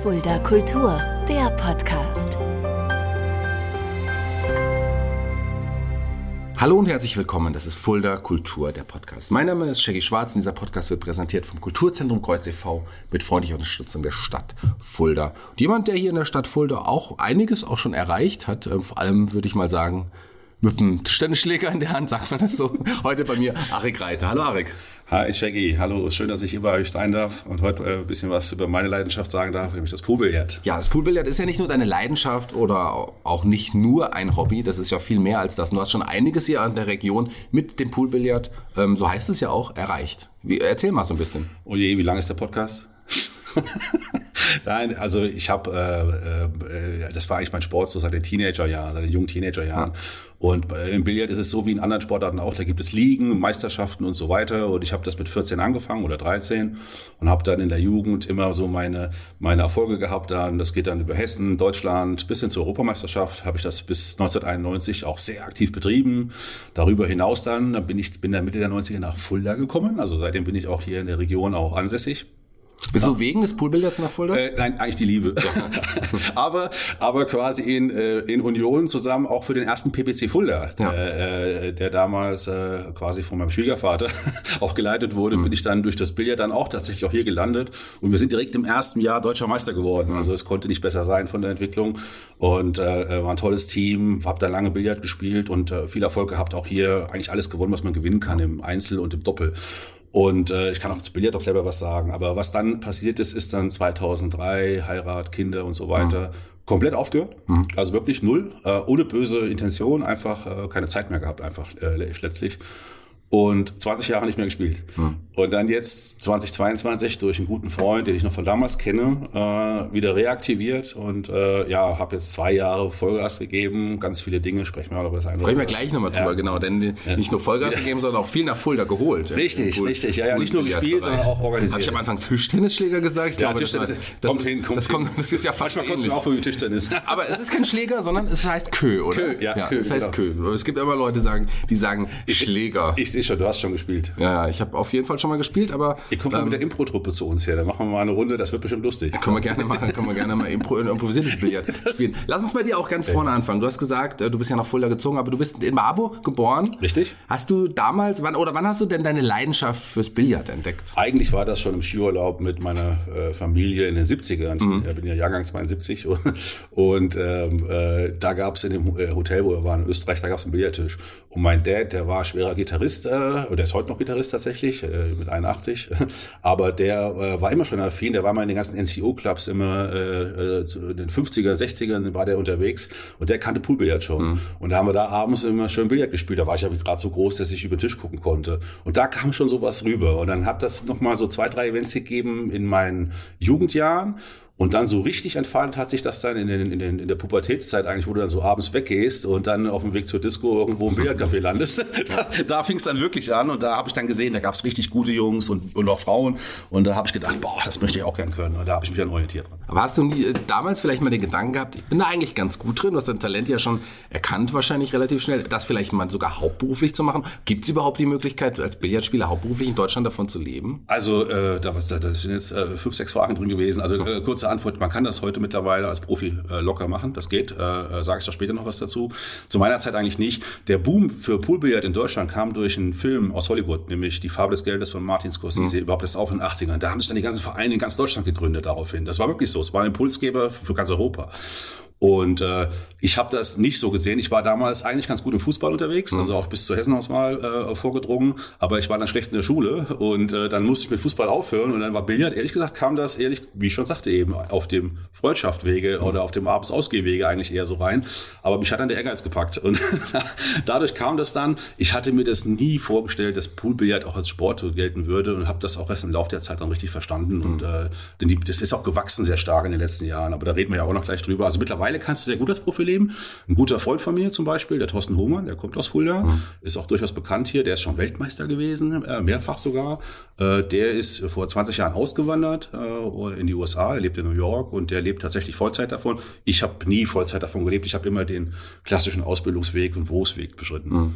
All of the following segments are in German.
Fulda Kultur, der Podcast. Hallo und herzlich willkommen, das ist Fulda Kultur, der Podcast. Mein Name ist Shaggy Schwarz und dieser Podcast wird präsentiert vom Kulturzentrum Kreuz e.V. mit freundlicher Unterstützung der Stadt Fulda. Und jemand, der hier in der Stadt Fulda auch einiges auch schon erreicht hat, äh, vor allem würde ich mal sagen, mit einem Tischtennisschläger in der Hand, sagt man das so. Heute bei mir Arik Reiter. Hallo Arik. Hi Shaggy, hallo, schön, dass ich hier bei euch sein darf und heute äh, ein bisschen was über meine Leidenschaft sagen darf, nämlich das Poolbillard. Ja, das Poolbillard ist ja nicht nur deine Leidenschaft oder auch nicht nur ein Hobby, das ist ja viel mehr als das. Du hast schon einiges hier an der Region mit dem Poolbillard, ähm, so heißt es ja auch, erreicht. Wie, erzähl mal so ein bisschen. Oh je, wie lang ist der Podcast? Nein, also ich habe, äh, äh, das war eigentlich mein Sport so seit den Teenagerjahren, seit den jungen Teenagerjahren. Ja. Und äh, im Billard ist es so wie in anderen Sportarten auch, da gibt es Ligen, Meisterschaften und so weiter. Und ich habe das mit 14 angefangen oder 13 und habe dann in der Jugend immer so meine, meine Erfolge gehabt. Dann, das geht dann über Hessen, Deutschland bis hin zur Europameisterschaft, habe ich das bis 1991 auch sehr aktiv betrieben. Darüber hinaus dann, dann bin ich bin dann Mitte der 90er nach Fulda gekommen. Also seitdem bin ich auch hier in der Region auch ansässig. Bist du wegen des Poolbildards nach Fulda? Äh, nein, eigentlich die Liebe. aber, aber quasi in, äh, in Union zusammen auch für den ersten PPC Fulda, ja. äh, der damals äh, quasi von meinem Schwiegervater auch geleitet wurde, mhm. bin ich dann durch das Billard dann auch tatsächlich auch hier gelandet. Und wir sind direkt im ersten Jahr deutscher Meister geworden. Mhm. Also es konnte nicht besser sein von der Entwicklung. Und äh, war ein tolles Team, habe da lange Billard gespielt und äh, viel Erfolg gehabt. Auch hier eigentlich alles gewonnen, was man gewinnen kann im Einzel und im Doppel. Und äh, ich kann auch zu Billard auch selber was sagen. Aber was dann passiert ist, ist dann 2003, Heirat, Kinder und so weiter, mhm. komplett aufgehört. Mhm. Also wirklich null, äh, ohne böse Intention, einfach äh, keine Zeit mehr gehabt, einfach äh, letztlich und 20 Jahre nicht mehr gespielt. Hm. Und dann jetzt 2022 durch einen guten Freund, den ich noch von damals kenne, äh, wieder reaktiviert und äh, ja, habe jetzt zwei Jahre Vollgas gegeben, ganz viele Dinge, sprechen wir über das eine. Sprechen wir gleich nochmal drüber, ja. genau, denn ja. nicht nur Vollgas gegeben, sondern auch viel nach Fulda geholt. Richtig, cool. richtig, ja, ja, nicht nur gespielt, sondern auch organisiert. Habe ich am Anfang Tischtennisschläger gesagt? Ich ja, glaube, Tischtennis, das, kommt hin, kommt das, hin. Kommt, das ist ja fast Manchmal kommt auch von Tischtennis. Aber es ist kein Schläger, sondern es heißt Kö, oder? Kö, ja, ja Kö, es heißt genau. Kö. Es gibt immer Leute, die sagen Schläger. Ich sehe schon, du hast schon gespielt. Ja, ich habe auf jeden Fall schon mal gespielt, aber. Ihr kommt ähm, mal mit der Impro-Truppe zu uns her, dann machen wir mal eine Runde, das wird bestimmt lustig. Können wir gerne mal, können wir gerne mal Impro, improvisiertes Billard spielen. Lass uns bei dir auch ganz vorne anfangen. Du hast gesagt, äh, du bist ja nach Fulda gezogen, aber du bist in Marburg geboren. Richtig. Hast du damals, wann oder wann hast du denn deine Leidenschaft fürs Billard entdeckt? Eigentlich war das schon im Skiurlaub mit meiner äh, Familie in den 70ern. Mhm. Ich bin ja Jahrgang 72 und ähm, äh, da gab es in dem äh, Hotel, wo wir waren in Österreich, da gab es einen Billardtisch. Und mein Dad, der war schwerer Gitarrist, äh, oder ist heute noch Gitarrist tatsächlich, äh, mit 81. Aber der äh, war immer schon affin, der war mal in den ganzen NCO-Clubs immer, äh, äh, in den 50er, 60ern war der unterwegs und der kannte Poolbillard schon. Mhm. Und da haben wir da abends immer schön Billard gespielt. Da war ich ja gerade so groß, dass ich über den Tisch gucken konnte. Und da kam schon sowas rüber. Und dann hat das nochmal so zwei, drei Events gegeben in meinen Jugendjahren. Und dann so richtig entfaltet hat sich das dann in, den, in, den, in der Pubertätszeit eigentlich, wo du dann so abends weggehst und dann auf dem Weg zur Disco irgendwo im Billardcafé landest. da, da fing es dann wirklich an und da habe ich dann gesehen, da gab es richtig gute Jungs und, und auch Frauen. Und da habe ich gedacht, boah, das möchte ich auch gern können. Und da habe ich mich dann orientiert. Aber hast du nie, äh, damals vielleicht mal den Gedanken gehabt, ich bin da eigentlich ganz gut drin, du hast dein Talent ja schon erkannt wahrscheinlich relativ schnell, das vielleicht mal sogar hauptberuflich zu machen. Gibt es überhaupt die Möglichkeit, als Billardspieler hauptberuflich in Deutschland davon zu leben? Also äh, da, was, da, da sind jetzt äh, fünf, sechs Fragen drin gewesen. Also äh, kurze Antwort, man kann das heute mittlerweile als Profi äh, locker machen. Das geht, äh, äh sage ich doch später noch was dazu. Zu meiner Zeit eigentlich nicht. Der Boom für Poolbillard in Deutschland kam durch einen Film aus Hollywood, nämlich Die Farbe des Geldes von Martin Scorsese, mhm. überhaupt das auch in den 80ern. Da haben sich dann die ganzen Vereine in ganz Deutschland gegründet daraufhin. Das war wirklich so. Es war ein Impulsgeber für ganz Europa. Und äh, ich habe das nicht so gesehen. Ich war damals eigentlich ganz gut im Fußball unterwegs, mhm. also auch bis zur Hessenauswahl äh, vorgedrungen, aber ich war dann schlecht in der Schule und äh, dann musste ich mit Fußball aufhören und dann war Billard, ehrlich gesagt, kam das ehrlich, wie ich schon sagte, eben auf dem Freundschaftwege mhm. oder auf dem Abends-Ausgehwege eigentlich eher so rein. Aber mich hat dann der Ehrgeiz gepackt und dadurch kam das dann. Ich hatte mir das nie vorgestellt, dass Poolbillard auch als Sport gelten würde und habe das auch erst im Laufe der Zeit dann richtig verstanden. Mhm. Und äh, denn die, das ist auch gewachsen sehr stark in den letzten Jahren, aber da reden wir ja auch noch gleich drüber. Also mittlerweile mittlerweile kannst du sehr gut das Profil leben. Ein guter Freund von mir zum Beispiel, der Thorsten Hohmann, der kommt aus Fulda, mhm. ist auch durchaus bekannt hier, der ist schon Weltmeister gewesen, äh, mehrfach sogar. Äh, der ist vor 20 Jahren ausgewandert äh, in die USA, er lebt in New York und der lebt tatsächlich Vollzeit davon. Ich habe nie Vollzeit davon gelebt, ich habe immer den klassischen Ausbildungsweg und Berufsweg beschritten. Mhm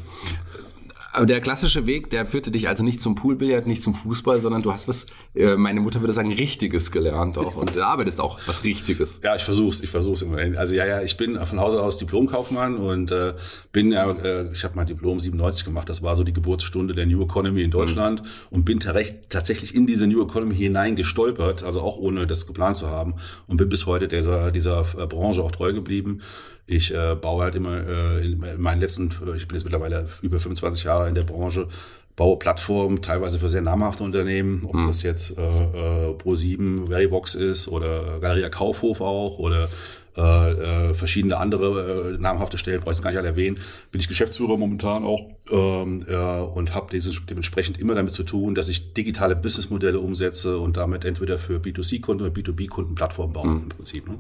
Aber der klassische Weg, der führte dich also nicht zum Poolbillard, nicht zum Fußball, sondern du hast was, äh, meine Mutter würde sagen, Richtiges gelernt auch. Und du arbeitest auch was Richtiges. Ja, ich versuch's, ich versuch's immer. Also ja, ja, ich bin von Hause aus Diplomkaufmann und äh, bin, äh, ich habe mein Diplom 97 gemacht, das war so die Geburtsstunde der New Economy in Deutschland mhm. und bin tatsächlich in diese New Economy hinein gestolpert, also auch ohne das geplant zu haben und bin bis heute dieser, dieser äh, Branche auch treu geblieben. Ich äh, baue halt immer äh, in meinen letzten, ich bin jetzt mittlerweile über 25 Jahre in der Branche, baue Plattformen, teilweise für sehr namhafte Unternehmen, ob mhm. das jetzt äh, äh, Pro7, Verybox ist oder Galeria Kaufhof auch oder äh, äh, verschiedene andere äh, namhafte Stellen, brauche ich gar nicht alle erwähnen, bin ich Geschäftsführer momentan auch ähm, äh, und habe dementsprechend immer damit zu tun, dass ich digitale Businessmodelle umsetze und damit entweder für B2C-Kunden oder B2B-Kunden Plattformen baue mhm. im Prinzip. Ne?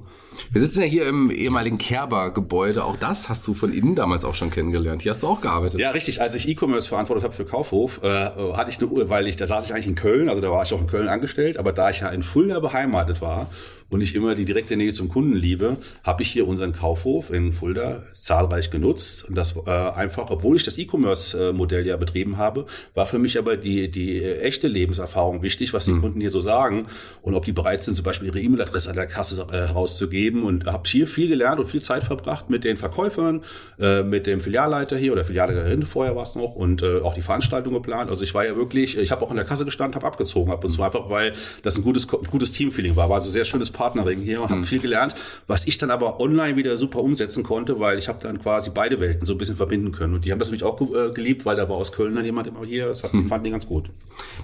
Wir sitzen ja hier im ehemaligen Kerber-Gebäude. Auch das hast du von innen damals auch schon kennengelernt. Hier hast du auch gearbeitet. Ja, richtig. Als ich E-Commerce verantwortet habe für Kaufhof, äh, hatte ich eine weil ich, da saß ich eigentlich in Köln, also da war ich auch in Köln angestellt, aber da ich ja in Fulda beheimatet war und ich immer die direkte Nähe zum Kunden liebe, habe ich hier unseren Kaufhof in Fulda zahlreich genutzt. Und das äh, einfach, obwohl ich das E-Commerce-Modell ja betrieben habe, war für mich aber die, die echte Lebenserfahrung wichtig, was die mhm. Kunden hier so sagen und ob die bereit sind, zum Beispiel ihre E-Mail-Adresse an der Kasse äh, herauszugeben. Und habe hier viel gelernt und viel Zeit verbracht mit den Verkäufern, äh, mit dem Filialleiter hier oder Filialleiterin, vorher war es noch, und äh, auch die Veranstaltung geplant. Also ich war ja wirklich, ich habe auch in der Kasse gestanden, habe abgezogen ab und zwar einfach, weil das ein gutes, gutes Teamfeeling war. War also sehr schönes Partnering hier und habe mhm. viel gelernt, was ich dann aber online wieder super umsetzen konnte, weil ich habe dann quasi beide Welten so ein bisschen verbinden können. Und die haben das natürlich auch äh, geliebt, weil da war aus Köln dann jemand immer hier. Das hat, mhm. fanden die ganz gut.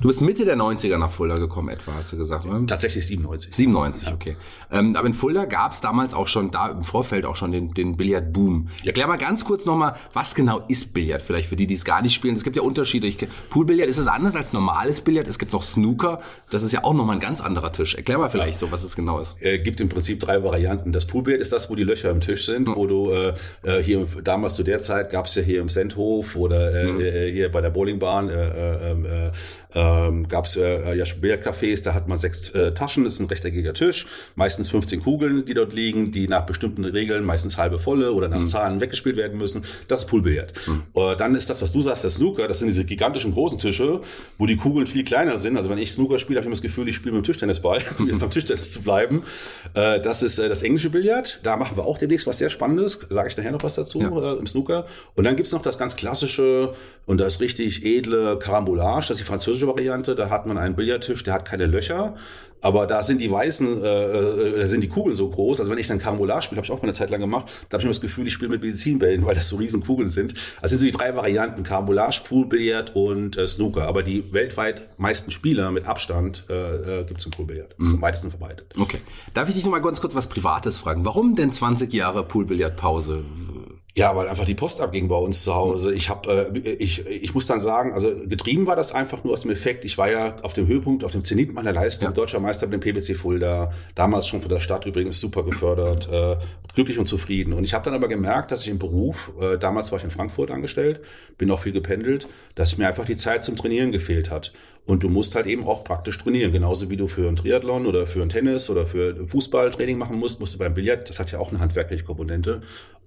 Du bist Mitte der 90er nach Fulda gekommen etwa, hast du gesagt, oder? Tatsächlich 97. 97, ja. okay. Ähm, aber in Fulda gab es damals auch schon, da im Vorfeld auch schon den, den Billardboom. Ja. Erklär mal ganz kurz nochmal, was genau ist Billard? Vielleicht für die, die es gar nicht spielen. Es gibt ja Unterschiede. Ich, Poolbillard ist es anders als normales Billard. Es gibt noch Snooker. Das ist ja auch nochmal ein ganz anderer Tisch. Erklär mal vielleicht so, was es genau ist. Äh, gibt im Prinzip drei Varianten. Das Poolbillard ist das, wo die Löcher im Tisch sind, mhm. wo du äh, äh, hier damals zu der Zeit gab es ja hier im Sendhof oder äh, mhm. Äh, hier bei der Bowlingbahn äh, äh, ähm, äh, äh, gab es äh, ja Billardcafés, da hat man sechs äh, Taschen, das ist ein rechteckiger Tisch, meistens 15 Kugeln, die dort liegen, die nach bestimmten Regeln, meistens halbe volle oder nach mhm. Zahlen weggespielt werden müssen. Das ist Poolbillard. Mhm. Äh, dann ist das, was du sagst, der Snooker, das sind diese gigantischen großen Tische, wo die Kugeln viel kleiner sind. Also wenn ich Snooker spiele, habe ich immer das Gefühl, ich spiele mit dem Tischtennisball, um beim Tischtennis zu bleiben. Äh, das ist äh, das englische Billard. Da machen wir auch demnächst was sehr Spannendes, sage ich nachher noch was dazu ja. äh, im Snooker. Und dann gibt's noch das ganz klassische und das richtig edle Carambolage, das ist die französische Variante. Da hat man einen Billardtisch, der hat keine Löcher, aber da sind die weißen, äh, äh, da sind die Kugeln so groß. Also wenn ich dann Carambolage spiele, habe ich auch mal eine Zeit lang gemacht, da habe ich immer das Gefühl, ich spiele mit Medizinbällen, weil das so riesen Kugeln sind. Also sind so die drei Varianten, Carambolage, Poolbillard und äh, Snooker. Aber die weltweit meisten Spieler mit Abstand äh, äh, gibt es im Poolbillard. Das ist mhm. am weitesten verbreitet. Okay. Darf ich dich noch mal ganz kurz was Privates fragen? Warum denn 20 Jahre Poolbillard-Pause? Ja, weil einfach die Post abging bei uns zu Hause. Ich habe, äh, ich, ich muss dann sagen, also getrieben war das einfach nur aus dem Effekt. Ich war ja auf dem Höhepunkt, auf dem Zenit meiner Leistung, ja. deutscher Meister mit dem PBC Fulda, damals schon von der Stadt übrigens super gefördert, äh, glücklich und zufrieden. Und ich habe dann aber gemerkt, dass ich im Beruf, äh, damals war ich in Frankfurt angestellt, bin auch viel gependelt, dass mir einfach die Zeit zum Trainieren gefehlt hat. Und du musst halt eben auch praktisch trainieren. Genauso wie du für ein Triathlon oder für ein Tennis oder für Fußballtraining machen musst, musst du beim Billard, das hat ja auch eine handwerkliche Komponente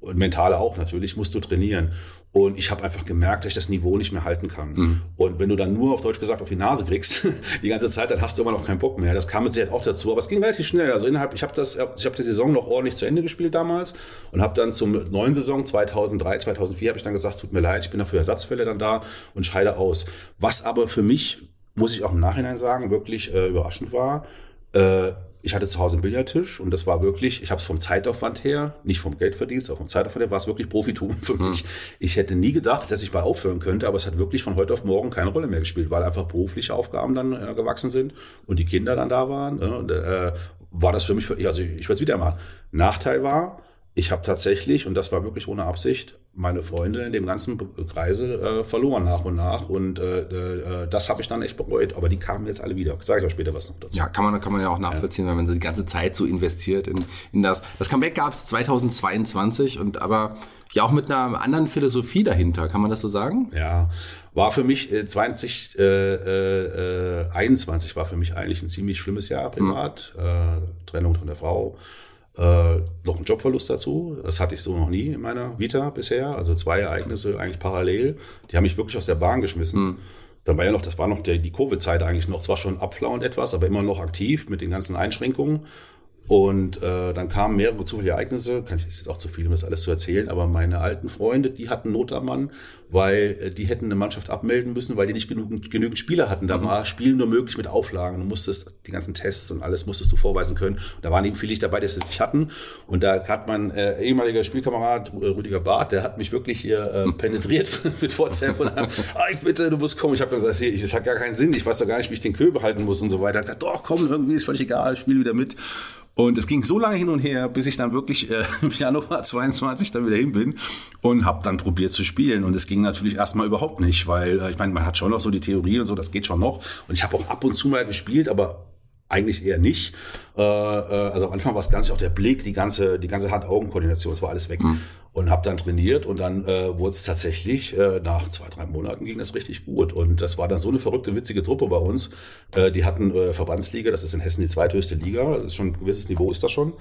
und mentale auch natürlich, musst du trainieren. Und ich habe einfach gemerkt, dass ich das Niveau nicht mehr halten kann. Mhm. Und wenn du dann nur auf Deutsch gesagt auf die Nase kriegst, die ganze Zeit, dann hast du immer noch keinen Bock mehr. Das kam mit Sicherheit auch dazu, aber es ging relativ schnell. Also innerhalb, ich habe das, ich habe die Saison noch ordentlich zu Ende gespielt damals und habe dann zum neuen Saison 2003, 2004 habe ich dann gesagt, tut mir leid, ich bin noch für Ersatzfälle dann da und scheide aus. Was aber für mich, muss ich auch im Nachhinein sagen, wirklich äh, überraschend war. Äh, ich hatte zu Hause einen Billardtisch und das war wirklich, ich habe es vom Zeitaufwand her, nicht vom Geldverdienst, auch vom Zeitaufwand her, war es wirklich Profitum für mich. Mhm. Ich hätte nie gedacht, dass ich mal aufhören könnte, aber es hat wirklich von heute auf morgen keine Rolle mehr gespielt, weil einfach berufliche Aufgaben dann äh, gewachsen sind und die Kinder dann da waren. Äh, und, äh, war das für mich, also ich, ich würde es wieder machen. Nachteil war, ich habe tatsächlich, und das war wirklich ohne Absicht, meine Freunde in dem ganzen Kreise äh, verloren nach und nach. Und äh, äh, das habe ich dann echt bereut. Aber die kamen jetzt alle wieder. Sage ich auch später was noch dazu. Ja, kann man, kann man ja auch nachvollziehen, ja. wenn man die ganze Zeit so investiert in, in das. Das Comeback gab es 2022 und aber ja auch mit einer anderen Philosophie dahinter. Kann man das so sagen? Ja, war für mich äh, 20, äh, äh, 21 war für mich eigentlich ein ziemlich schlimmes Jahr privat. Mhm. Äh, Trennung von der Frau Äh, noch ein Jobverlust dazu. Das hatte ich so noch nie in meiner Vita bisher. Also zwei Ereignisse eigentlich parallel. Die haben mich wirklich aus der Bahn geschmissen. Mhm. Dann war ja noch, das war noch der, die Covid-Zeit eigentlich noch, zwar schon abflauend etwas, aber immer noch aktiv mit den ganzen Einschränkungen. Und äh, dann kamen mehrere zufällige Ereignisse, kann ich ist jetzt auch zu viel, um das alles zu erzählen, aber meine alten Freunde, die hatten Not am Mann, weil äh, die hätten eine Mannschaft abmelden müssen, weil die nicht genügend, genügend Spieler hatten. Da mhm. war Spielen nur möglich mit Auflagen. Du musstest die ganzen Tests und alles musstest du vorweisen können. Und da waren eben viele dabei, die es nicht hatten. Und da hat mein äh, ehemaliger Spielkamerad äh, Rüdiger Barth, der hat mich wirklich hier äh, penetriert mit WhatsApp und hat, ah, ich bitte, du musst kommen. Ich habe gesagt, hier, das hat gar keinen Sinn. Ich weiß doch gar nicht, wie ich den Köhl behalten muss und so weiter. Er hat gesagt, doch, komm, irgendwie ist völlig egal, spiel wieder mit. Und es ging so lange hin und her, bis ich dann wirklich äh, im Januar 22 dann wieder hin bin und habe dann probiert zu spielen. Und es ging natürlich erstmal überhaupt nicht, weil äh, ich meine, man hat schon noch so die Theorie und so, das geht schon noch. Und ich habe auch ab und zu mal gespielt, aber eigentlich eher nicht. Äh, äh, also am Anfang war es gar nicht auch der Blick, die ganze, die ganze Hand-Augen-Koordination, das war alles weg. Mhm. Und habe dann trainiert und dann äh, wurde es tatsächlich, äh, nach zwei, drei Monaten ging das richtig gut. Und das war dann so eine verrückte, witzige Truppe bei uns. Äh, die hatten äh, Verbandsliga, das ist in Hessen die zweithöchste Liga, das ist schon ein gewisses Niveau ist das schon.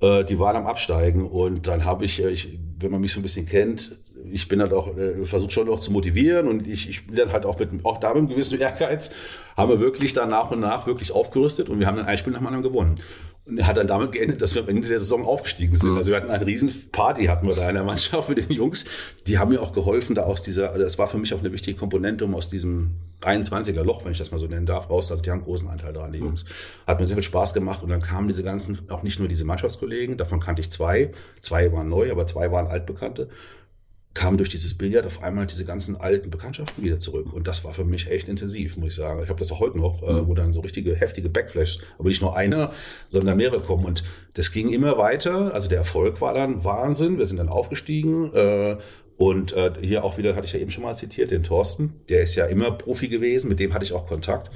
Äh, die waren am Absteigen und dann habe ich, äh, ich, wenn man mich so ein bisschen kennt, ich bin halt auch, äh, versuche schon noch zu motivieren und ich, ich spiele dann halt auch mit, auch da mit einem gewissen Ehrgeiz, haben wir wirklich dann nach und nach wirklich aufgerüstet und wir haben dann ein Spiel nach dem anderen gewonnen. Und hat dann damit geendet, dass wir am Ende der Saison aufgestiegen sind. Mhm. Also wir hatten eine riesen Party hatten wir da in der Mannschaft mit den Jungs. Die haben mir auch geholfen, da aus dieser, also das war für mich auch eine wichtige Komponente, um aus diesem 23er Loch, wenn ich das mal so nennen darf, raus. Also die haben einen großen Anteil daran, die mhm. Jungs. Hat mir sehr viel Spaß gemacht und dann kamen diese ganzen, auch nicht nur diese Mannschaftskollegen, davon kannte ich zwei. Zwei waren neu, aber zwei waren altbekannte kamen durch dieses Billard auf einmal diese ganzen alten Bekanntschaften wieder zurück. Und das war für mich echt intensiv, muss ich sagen. Ich habe das auch heute noch, äh, wo dann so richtige heftige Backflash, aber nicht nur einer, sondern mehrere kommen. Und das ging immer weiter. Also der Erfolg war dann Wahnsinn. Wir sind dann aufgestiegen. Äh, und äh, hier auch wieder, hatte ich ja eben schon mal zitiert, den Thorsten. Der ist ja immer Profi gewesen, mit dem hatte ich auch Kontakt.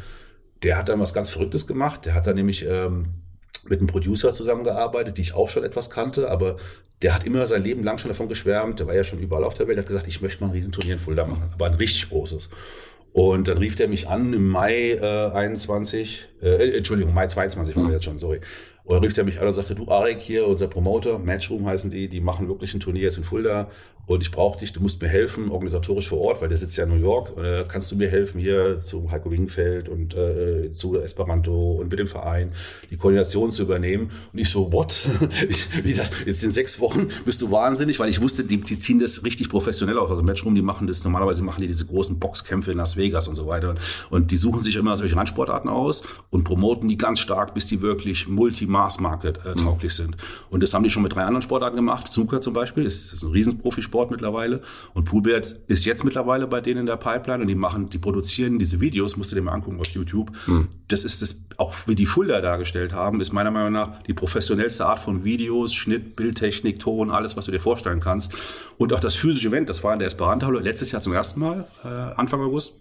Der hat dann was ganz Verrücktes gemacht. Der hat dann nämlich ähm, mit einem Producer zusammengearbeitet, die ich auch schon etwas kannte, aber der hat immer sein Leben lang schon davon geschwärmt, der war ja schon überall auf der Welt, hat gesagt, ich möchte mal ein Riesenturnier in Fulda machen, aber ein richtig großes. Und dann rief der mich an im Mai äh, 21, äh, Entschuldigung, Mai 22 waren wir jetzt schon, sorry. Und dann rief der mich an und sagte, du Arek hier, unser Promoter, Matchroom heißen die, die machen wirklich ein Turnier jetzt in Fulda und ich brauche dich, du musst mir helfen, organisatorisch vor Ort, weil der sitzt ja in New York. Äh, kannst du mir helfen hier zu Heiko Wingfeld und äh, zu Esperanto und mit dem Verein die Koordination zu übernehmen? Und ich so, what? ich, das, jetzt in sechs Wochen bist du wahnsinnig, weil ich wusste, die, die ziehen das richtig professionell aus. Also Matchroom, die machen das, normalerweise machen die diese großen Boxkämpfe in Las Vegas und so weiter. Und die suchen sich immer solche Randsportarten aus und promoten die ganz stark, bis die wirklich Multi-Mass-Market äh, tauglich mhm. sind. Und das haben die schon mit drei anderen Sportarten gemacht. Snooker zum Beispiel ist, ist ein Riesenprofisport Sport mittlerweile. Und Poolbert ist jetzt mittlerweile bei denen in der Pipeline und die machen, die produzieren diese Videos, musst du dir mal angucken auf YouTube. Mhm. Das ist das, auch wie die Fulda dargestellt haben, ist meiner Meinung nach die professionellste Art von Videos, Schnitt, Bildtechnik, Ton, alles, was du dir vorstellen kannst. Und auch das physische Event, das war in der Esperanto-Halle letztes Jahr zum ersten Mal, äh, Anfang August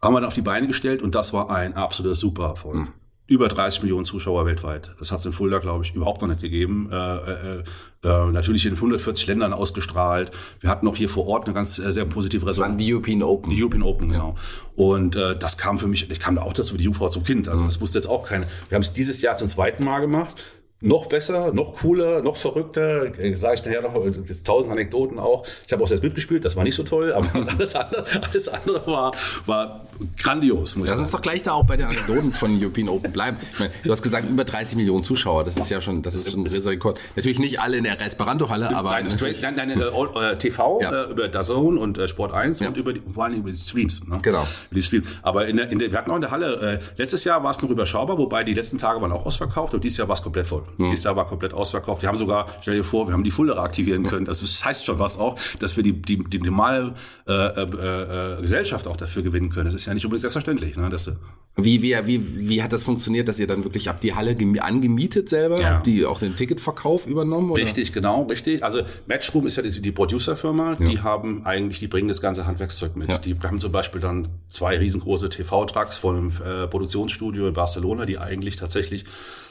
haben wir dann auf die Beine gestellt und das war ein absoluter super Erfolg. Mhm über 30 Millionen Zuschauer weltweit. Das hat es in Fulda, glaube ich, überhaupt noch nicht gegeben. Äh, äh, äh, natürlich in 140 Ländern ausgestrahlt. Wir hatten auch hier vor Ort eine ganz äh, sehr positive Resonanz. Die European Open. Die European Open, genau. Und äh, das kam für mich, ich kam da auch dazu wie die Jungfrau zum Kind. Also mhm. das wusste jetzt auch keiner. Wir haben es dieses Jahr zum zweiten Mal gemacht noch besser, noch cooler, noch verrückter. Sage ich nachher noch jetzt tausend Anekdoten auch. Ich habe auch selbst mitgespielt, das war nicht so toll, aber alles andere, alles andere war, war grandios. Muss Lass uns doch gleich da auch bei den Anekdoten von European Open bleiben. Meine, du hast gesagt, über 30 Millionen Zuschauer, das ist ja schon, das ist ein Rekord. Natürlich nicht alle in der Esperanto-Halle, aber... Nein, straight, nein, nein äh, TV, ja. äh, über DAZN und äh, Sport 1 ja. und über die, vor allem über die Streams. Ne? Genau. Die Streams. Aber in der, in der, wir hatten auch in der Halle, äh, letztes Jahr war es noch überschaubar, wobei die letzten Tage waren auch ausverkauft und dieses Jahr war es komplett voll. Mhm. Dieses Jahr war komplett ausverkauft. Wir haben sogar, stell dir vor, wir haben die Fullere aktivieren können. Das heißt schon was auch, dass wir die, die, die normale äh, äh, äh, Gesellschaft auch dafür gewinnen können. Das ist ja nicht unbedingt selbstverständlich. Ne, dass, wie, wie, wie, wie hat das funktioniert, dass ihr dann wirklich habt die Halle angemietet selber? Ja. Habt die auch den Ticketverkauf übernommen? Oder? Richtig, genau, richtig. Also Matchroom ist ja die, die Producerfirma, ja. die haben eigentlich, die bringen das ganze Handwerkszeug mit. Ja. Die haben zum Beispiel dann zwei riesengroße TV-Trucks von einem äh, Produktionsstudio in Barcelona, die eigentlich tatsächlich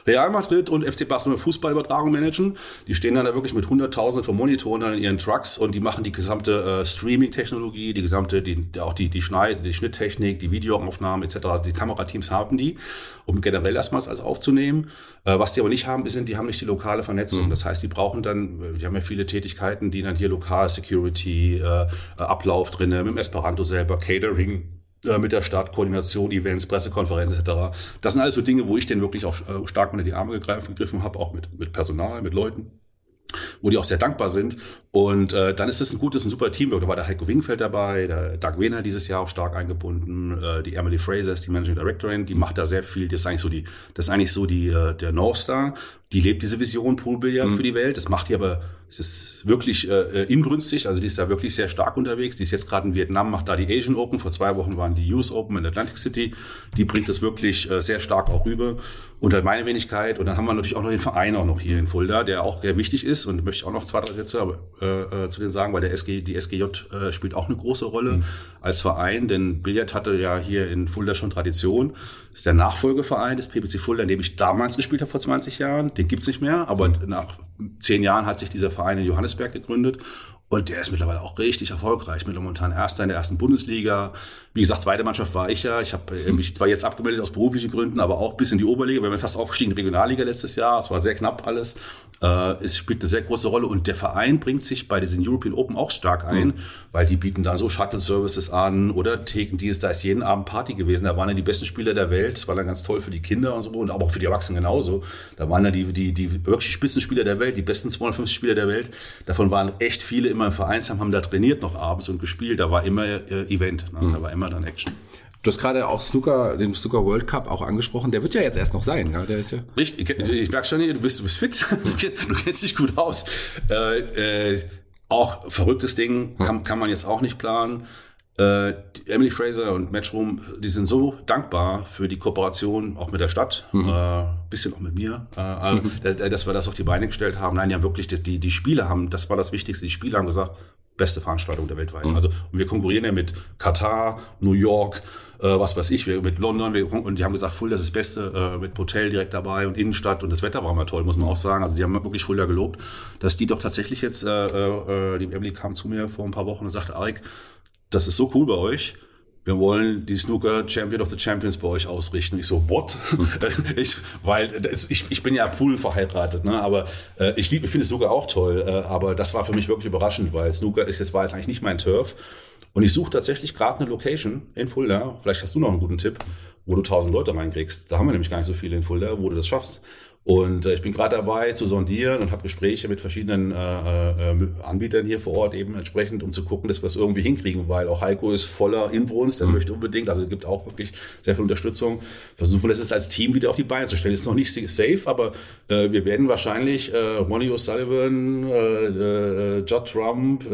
Real Madrid und FC Barcelona Fußballübertragung managen. Die stehen dann da wirklich mit Hunderttausenden von Monitoren in ihren Trucks und die machen die gesamte äh, Streaming-Technologie, die gesamte, die, auch die, die, Schneid, die Schnitttechnik, die Videoaufnahmen etc., die Kamera Kamerateams haben die, um generell erstmals alles aufzunehmen. Äh, was die aber nicht haben, sind, die haben nicht die lokale Vernetzung. Mhm. Das heißt, die brauchen dann, die haben ja viele Tätigkeiten, die dann hier lokal Security, äh, Ablauf drinne, mit dem Esperanto selber, Catering, äh, mit der Stadt, Koordination, Events, Pressekonferenzen etc. Das sind alles so Dinge, wo ich den wirklich auch äh, stark unter die Arme gegriffen, gegriffen habe, auch mit, mit Personal, mit Leuten wo die auch sehr dankbar sind. Und äh, dann ist es ein gutes, ein super Teamwork. Da war der Heiko Wingfeld dabei, der Doug Wehner dieses Jahr auch stark eingebunden, äh, die Emily Fraser ist die Managing Directorin, die macht da sehr viel. Das ist eigentlich so die, das ist eigentlich so die äh, der North Star. Die lebt diese Vision Poolbillard mhm. für die Welt. Das macht die aber es ist wirklich äh, inbrünstig, also die ist da wirklich sehr stark unterwegs. Die ist jetzt gerade in Vietnam, macht da die Asian Open. Vor zwei Wochen waren die US Open in Atlantic City. Die bringt das wirklich äh, sehr stark auch rüber. Und halt meine Wenigkeit. Und dann haben wir natürlich auch noch den Verein auch noch hier in Fulda, der auch sehr wichtig ist. Und möchte auch noch zwei, drei Sätze aber, äh, äh zu denen sagen, weil der SG, die SGJ äh, spielt auch eine große Rolle mhm. als Verein. Denn Billard hatte ja hier in Fulda schon Tradition. Das ist der Nachfolgeverein des PPC Fulda, in dem ich damals gespielt habe vor 20 Jahren. Den gibt's nicht mehr, aber mhm. nach zehn Jahren hat sich dieser Verein in Johannesberg gegründet und der ist mittlerweile auch richtig erfolgreich. Mittlerweile momentan Erster in der ersten Bundesliga. Wie gesagt, zweite Mannschaft war ich ja. Ich habe äh, mich zwar jetzt abgemeldet aus beruflichen Gründen, aber auch bis in die Oberliga. Wir waren fast aufgestiegen in die Regionalliga letztes Jahr. Es war sehr knapp alles. Äh, es spielt eine sehr große Rolle und der Verein bringt sich bei diesen European Open auch stark ein, mhm. weil die bieten da so Shuttle-Services an oder Thekendienst. Da ist jeden Abend Party gewesen. Da waren dann die besten Spieler der Welt. Das war dann ganz toll für die Kinder und so und aber auch für die Erwachsenen genauso. Da waren dann die, die, die wirklich Spitzenspieler der Welt, die besten 250 Spieler der Welt. Davon waren echt viele immer im Vereinsheim, haben da trainiert noch abends und gespielt. Da war immer äh, Event. Ne? Mhm. Da war immer dann Action. Du hast gerade auch Snooker, den Snooker World Cup auch angesprochen. Der wird ja jetzt erst noch sein, ja? Der ist ja. Richtig, ich, ich merke schon, du bist, du bist fit. du kennst dich gut aus. Äh, äh, auch verrücktes Ding, kann, kann man jetzt auch nicht planen. Äh, Emily Fraser und Matchroom, die sind so dankbar für die Kooperation auch mit der Stadt, mhm. äh, bisschen auch mit mir, äh, also, dass, dass, wir das auf die Beine gestellt haben. Nein, ja wirklich, die, die Spieler haben, das war das Wichtigste, die Spieler haben gesagt, beste Veranstaltung der weltweit. Mhm. Also und wir konkurrieren ja mit Katar, New York, äh, was weiß ich, wir, mit London wir, und die haben gesagt, Fulda ist das Beste, äh, mit Hotel direkt dabei und Innenstadt und das Wetter war mal toll, muss man auch sagen. Also die haben wirklich Fulda gelobt, dass die doch tatsächlich jetzt, äh, äh, die Emily kam zu mir vor ein paar Wochen und sagte, Arik, das ist so cool bei euch wir wollen die Snooker Champion of the Champions bei euch ausrichten. Ich so, what? ich, weil das, ich, ich bin ja Pool verheiratet, ne? aber äh, ich liebe, ich finde Snooker auch toll, äh, aber das war für mich wirklich überraschend, weil Snooker ist jetzt war jetzt eigentlich nicht mein Turf und ich suche tatsächlich gerade eine Location in Fulda. Vielleicht hast du noch einen guten Tipp, wo du tausend Leute reinkriegst. Da haben wir nämlich gar nicht so viele in Fulda, wo du das schaffst. Und äh, ich bin gerade dabei zu sondieren und habe Gespräche mit verschiedenen äh, äh, Anbietern hier vor Ort eben entsprechend, um zu gucken, dass wir es irgendwie hinkriegen, weil auch Heiko ist voller Inbrunst, der mhm. möchte unbedingt, also gibt auch wirklich sehr viel Unterstützung. Versuchen das jetzt als Team wieder auf die Beine zu stellen. Ist noch nicht safe, aber äh, wir werden wahrscheinlich äh, Ronnie O'Sullivan, äh, äh, Judd Trump,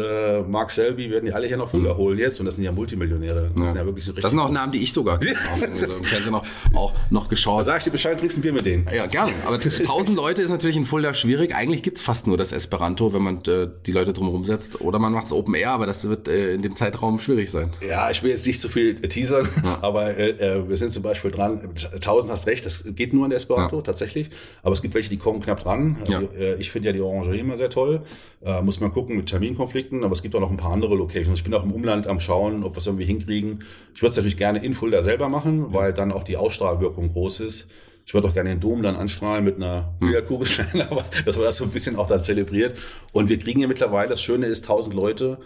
Mark Selby, werden die alle hier noch voll mhm. jetzt und das sind ja Multimillionäre. Das, ja. Sind ja wirklich so das sind auch Namen, die ich sogar also, Fernsehen noch, auch noch geschaut. Da sag ich dir Bescheid, trinkst ein Bier mit denen. Ja, gerne. Aber aber 1000 Leute ist natürlich in Fulda schwierig. Eigentlich gibt's fast nur das Esperanto, wenn man äh, die Leute drumherum setzt. Oder man macht's Open Air, aber das wird äh, in dem Zeitraum schwierig sein. Ja, ich will jetzt nicht zu viel teasern, ja. aber äh, äh wir sind zum Beispiel dran. 1000 hast recht, das geht nur in der Esperanto ja. tatsächlich. Aber es gibt welche, die kommen knapp dran. Ja. Äh, ich finde ja die Orangerie immer sehr toll. Äh, muss man gucken mit Terminkonflikten, aber es gibt auch noch ein paar andere Locations. Ich bin auch im Umland am Schauen, ob wir es irgendwie hinkriegen. Ich würde es natürlich gerne in Fulda selber machen, weil dann auch die Ausstrahlwirkung groß ist. Ich würde auch gerne den Dom dann anstrahlen mit einer hm. Billardkugel, aber dass man das so ein bisschen auch dann zelebriert. Und wir kriegen ja mittlerweile, das Schöne ist, 1000 Leute.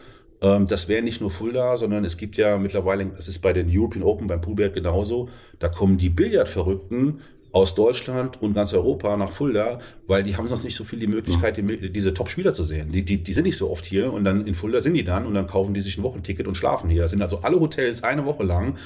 Ähm, das wäre nicht nur Fulda, sondern es gibt ja mittlerweile, das ist bei den European Open beim Poolbillard genauso, da kommen die Billardverrückten aus Deutschland und ganz Europa nach Fulda, weil die haben sonst nicht so viel die Möglichkeit, die, diese Top-Spieler zu sehen. Die, die, die sind nicht so oft hier und dann in Fulda sind die dann und dann kaufen die sich ein Wochenticket und schlafen hier. Das sind also alle Hotels eine Woche lang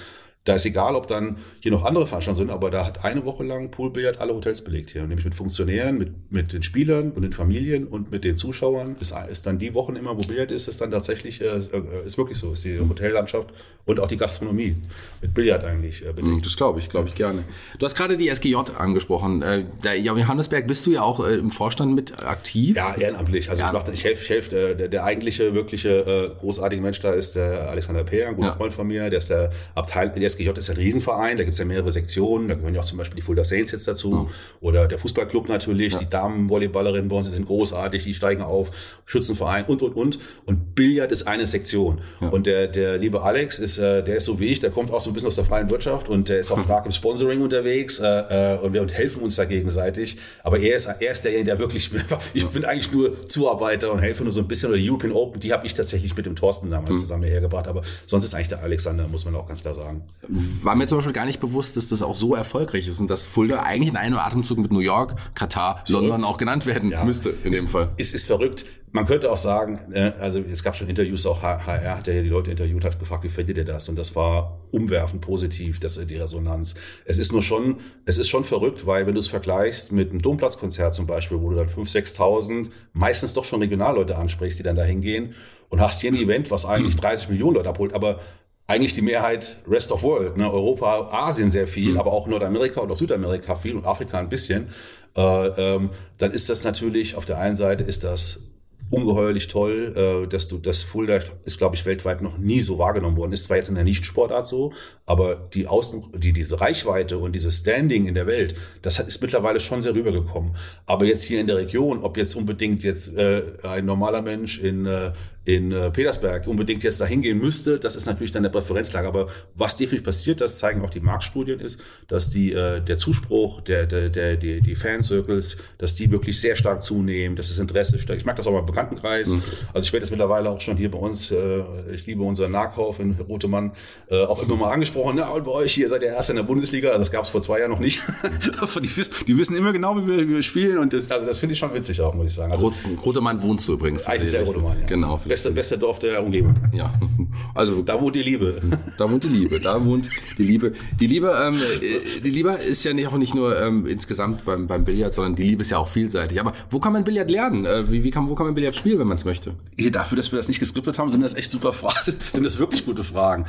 da ist egal, ob dann hier noch andere Veranstaltungen sind, aber da hat eine Woche lang Poolbillard alle Hotels belegt hier. Nämlich mit Funktionären, mit, mit den Spielern und den Familien und mit den Zuschauern. Ist, ist dann die Wochen immer, wo Billard ist, ist dann tatsächlich, äh, äh ist wirklich so, ist die Hotellandschaft und auch die Gastronomie mit Billard eigentlich äh, belegt. Hm, das glaube ich, glaube ich gerne. Du hast gerade die SGJ angesprochen. Äh, der, ja, Johannesberg bist du ja auch äh, im Vorstand mit aktiv. Ja, ehrenamtlich. Also ja. ich, helfe, ich helfe. Äh, der, der eigentliche, wirkliche, äh, großartige Mensch da ist der Alexander Peer, ein guter ja. Freund von mir. Der ist der Abteil, der ist FSGJ ist ein Riesenverein, da gibt es ja mehrere Sektionen, da gehören ja auch zum Beispiel die Fulda Saints jetzt dazu mhm. oder der Fußballclub natürlich, ja. die Damenvolleyballerinnen bei uns sind großartig, die steigen auf, Schützenverein und, und, und. Und Billard ist eine Sektion. Ja. Und der, der liebe Alex ist, äh, der ist so wie ich, der kommt auch so ein bisschen aus der freien Wirtschaft und der ist auch stark im Sponsoring unterwegs äh, äh, und wir helfen uns da gegenseitig. Aber er ist, er ist derjenige, der wirklich, ich bin eigentlich nur Zuarbeiter und helfe nur so ein bisschen. Oder die European Open, die habe ich tatsächlich mit dem Thorsten damals mhm. zusammen hergebracht. Aber sonst ist eigentlich der Alexander, muss man auch ganz klar sagen. War mir zum Beispiel gar nicht bewusst, dass das auch so erfolgreich ist und dass Fulda eigentlich in einem Atemzug mit New York, Katar, London auch genannt werden ja. müsste in dem Fall. Es ist verrückt. Man könnte auch sagen, äh, also es gab schon Interviews, auch HR hat ja die Leute interviewt, hat gefragt, wie findet ihr das? Und das war umwerfend positiv, das die Resonanz. Es ist nur schon, es ist schon verrückt, weil wenn du es vergleichst mit einem Domplatzkonzert zum Beispiel, wo du dann 5.000, 6.000 meistens doch schon Regionalleute ansprichst, die dann da hingehen und hast hier ein Event, was eigentlich 30 Millionen Leute abholt, aber eigentlich die Mehrheit Rest of World, ne? Europa, Asien sehr viel, mhm. aber auch Nordamerika und auch Südamerika viel und Afrika ein bisschen, äh, ähm, dann ist das natürlich auf der einen Seite ist das ungeheuerlich toll, äh, dass du das Fulda ist, glaube ich, weltweit noch nie so wahrgenommen worden. Ist zwar jetzt in der Nichtsportart so, aber die Außen, die diese Reichweite und dieses Standing in der Welt, das ist mittlerweile schon sehr rübergekommen. Aber jetzt hier in der Region, ob jetzt unbedingt jetzt äh, ein normaler Mensch in äh, in äh, Petersberg unbedingt jetzt dahin gehen müsste, das ist natürlich dann der Präferenzlage. Aber was definitiv passiert, das zeigen auch die Marktstudien, ist, dass die, äh, der Zuspruch, der, der, der, die, die Fancircles, dass die wirklich sehr stark zunehmen, dass das Interesse steigt. Ich mag das auch im Bekanntenkreis. Mhm. Also ich werde jetzt mittlerweile auch schon hier bei uns, äh, ich liebe unseren Nahkauf in Rotemann, äh, auch immer mal angesprochen, na, und bei euch hier seid ihr erst in der Bundesliga, also das gab es vor zwei Jahren noch nicht. die, wissen, die wissen immer genau, wie wir, wie wir spielen und das, also das finde ich schon witzig auch, muss ich sagen. Also, Rotemann wohnst du übrigens. Eigentlich sehr Rotemann, ja. Genau. Beste, beste Dorf der Umgebung. Ja, also da wohnt die Liebe. Da wohnt die Liebe. Da wohnt die Liebe. Die Liebe, ähm, äh, die Liebe ist ja nicht, auch nicht nur ähm, insgesamt beim, beim Billard, sondern die Liebe ist ja auch vielseitig. Aber wo kann man Billard lernen? Äh, wie, wie kann, wo kann man Billard spielen, wenn man es möchte? Dafür, dass wir das nicht geskriptet haben, sind das echt super Fragen. sind das wirklich gute Fragen.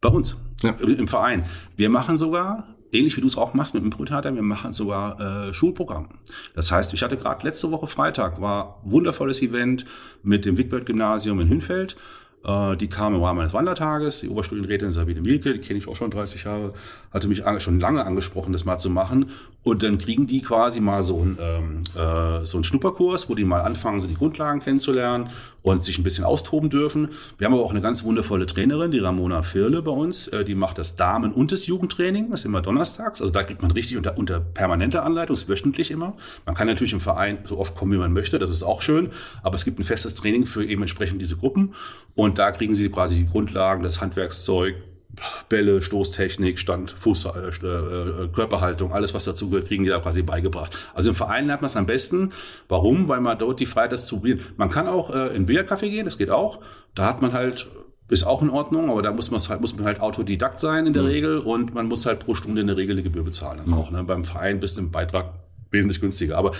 Bei uns, ja. im Verein. Wir machen sogar ähnlich wie du es auch machst mit dem Brüttheater, wir machen sogar äh, Schulprogramm. Das heißt, ich hatte gerade letzte Woche Freitag, war wundervolles Event mit dem Wigbert-Gymnasium in Hünfeld. Äh, die kam im Rahmen eines Wandertages. Die Oberstudienrätin Sabine Mielke, die kenne ich auch schon 30 Jahre, hatte mich schon lange angesprochen, das mal zu machen. Und dann kriegen die quasi mal so einen, ähm, äh, so einen Schnupperkurs, wo die mal anfangen, so die Grundlagen kennenzulernen und sich ein bisschen austoben dürfen. Wir haben aber auch eine ganz wundervolle Trainerin, die Ramona Firle bei uns. Äh, die macht das Damen- und das Jugendtraining. Das ist immer donnerstags. Also da kriegt man richtig unter, unter permanenter Anleitung, ist wöchentlich immer. Man kann natürlich im Verein so oft kommen, wie man möchte. Das ist auch schön. Aber es gibt ein festes Training für eben entsprechend diese Gruppen. Und da kriegen sie quasi die Grundlagen, das Handwerkszeug, Bälle, Stoßtechnik, Stand, Fuß, äh, äh, Körperhaltung, alles was dazu gehört, kriegen die da quasi beigebracht. Also im Verein lernt man es am besten. Warum? Weil man dort die Freiheit das zu probieren. Man kann auch äh, in Billardcafé gehen, das geht auch. Da hat man halt ist auch in Ordnung, aber da muss man halt, muss man halt Autodidakt sein in der mhm. Regel und man muss halt pro Stunde eine Regel Gebühr bezahlen. Mhm. Auch ne? beim Verein bist du im Beitrag wesentlich günstiger. Aber